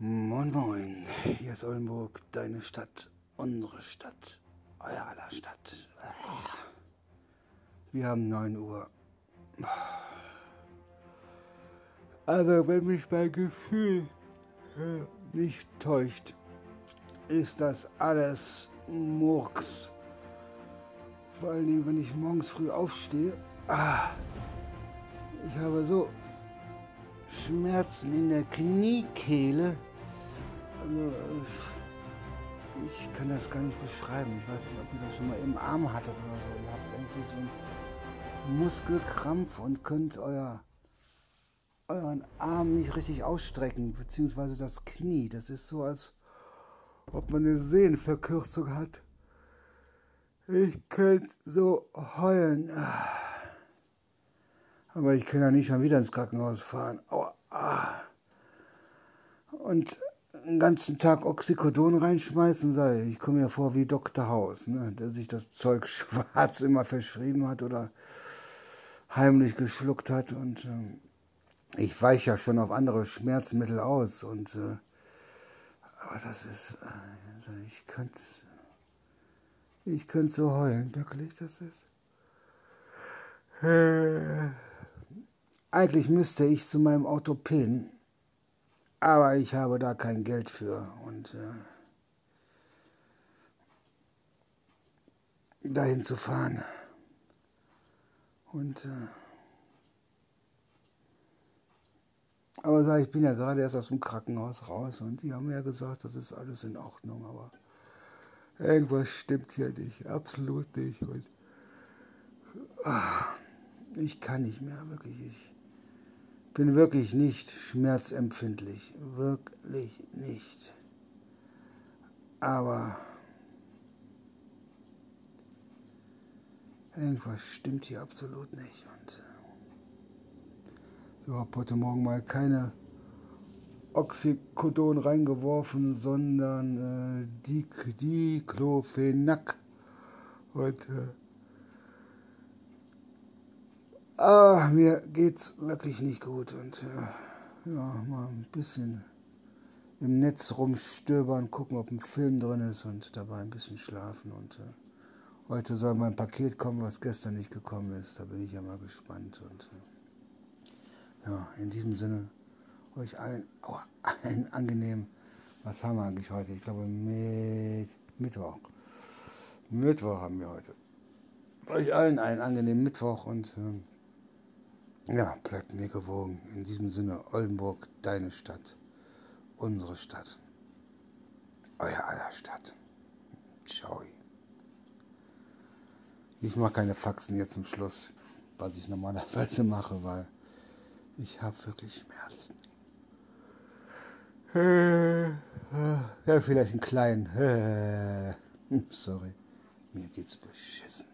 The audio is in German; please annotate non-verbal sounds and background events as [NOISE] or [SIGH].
Moin Moin, hier ist Oldenburg, deine Stadt, unsere Stadt, euer aller Stadt. Wir haben 9 Uhr. Also wenn mich mein Gefühl äh, nicht täuscht, ist das alles Murks. Vor allen Dingen, wenn ich morgens früh aufstehe. Ah, ich habe so Schmerzen in der Kniekehle. Also, ich kann das gar nicht beschreiben. Ich weiß nicht, ob ihr das schon mal im Arm hattet oder so. Ihr habt irgendwie so einen Muskelkrampf und könnt euer, euren Arm nicht richtig ausstrecken, beziehungsweise das Knie. Das ist so, als ob man eine Sehnenverkürzung hat. Ich könnte so heulen. Aber ich kann ja nicht schon wieder ins Krankenhaus fahren. Aua. Und den ganzen Tag Oxycodon reinschmeißen sei. Ich komme mir vor wie Dr. Haus, ne, der sich das Zeug [LAUGHS] schwarz immer verschrieben hat oder heimlich geschluckt hat. Und äh, ich weiche ja schon auf andere Schmerzmittel aus. Und äh, aber das ist, äh, ich könnte, ich könnte so heulen, wirklich, das ist. Äh, eigentlich müsste ich zu meinem Orthopäden aber ich habe da kein Geld für und äh, dahin zu fahren. Und äh, aber sag, ich bin ja gerade erst aus dem Krankenhaus raus und die haben mir ja gesagt, das ist alles in Ordnung, aber irgendwas stimmt hier nicht, absolut nicht. Und ach, ich kann nicht mehr, wirklich. Ich, bin wirklich nicht schmerzempfindlich, wirklich nicht. Aber irgendwas stimmt hier absolut nicht. Und so habe heute Morgen mal keine Oxycodon reingeworfen, sondern äh, Diclofenac. Und äh, Ah, mir geht's wirklich nicht gut und äh, ja, mal ein bisschen im Netz rumstöbern, gucken, ob ein Film drin ist und dabei ein bisschen schlafen. Und äh, heute soll mein Paket kommen, was gestern nicht gekommen ist. Da bin ich ja mal gespannt. Und äh, ja, in diesem Sinne, euch allen, oh, allen angenehm. Was haben wir eigentlich heute? Ich glaube, mit Mittwoch. Mittwoch haben wir heute. Euch allen einen angenehmen Mittwoch und. Äh, ja, bleibt mir gewogen. In diesem Sinne, Oldenburg, deine Stadt, unsere Stadt, euer aller Stadt. Ciao. Ich mache keine Faxen jetzt zum Schluss, was ich normalerweise mache, weil ich habe wirklich Schmerzen. Ja, vielleicht einen kleinen. Sorry, mir geht's beschissen.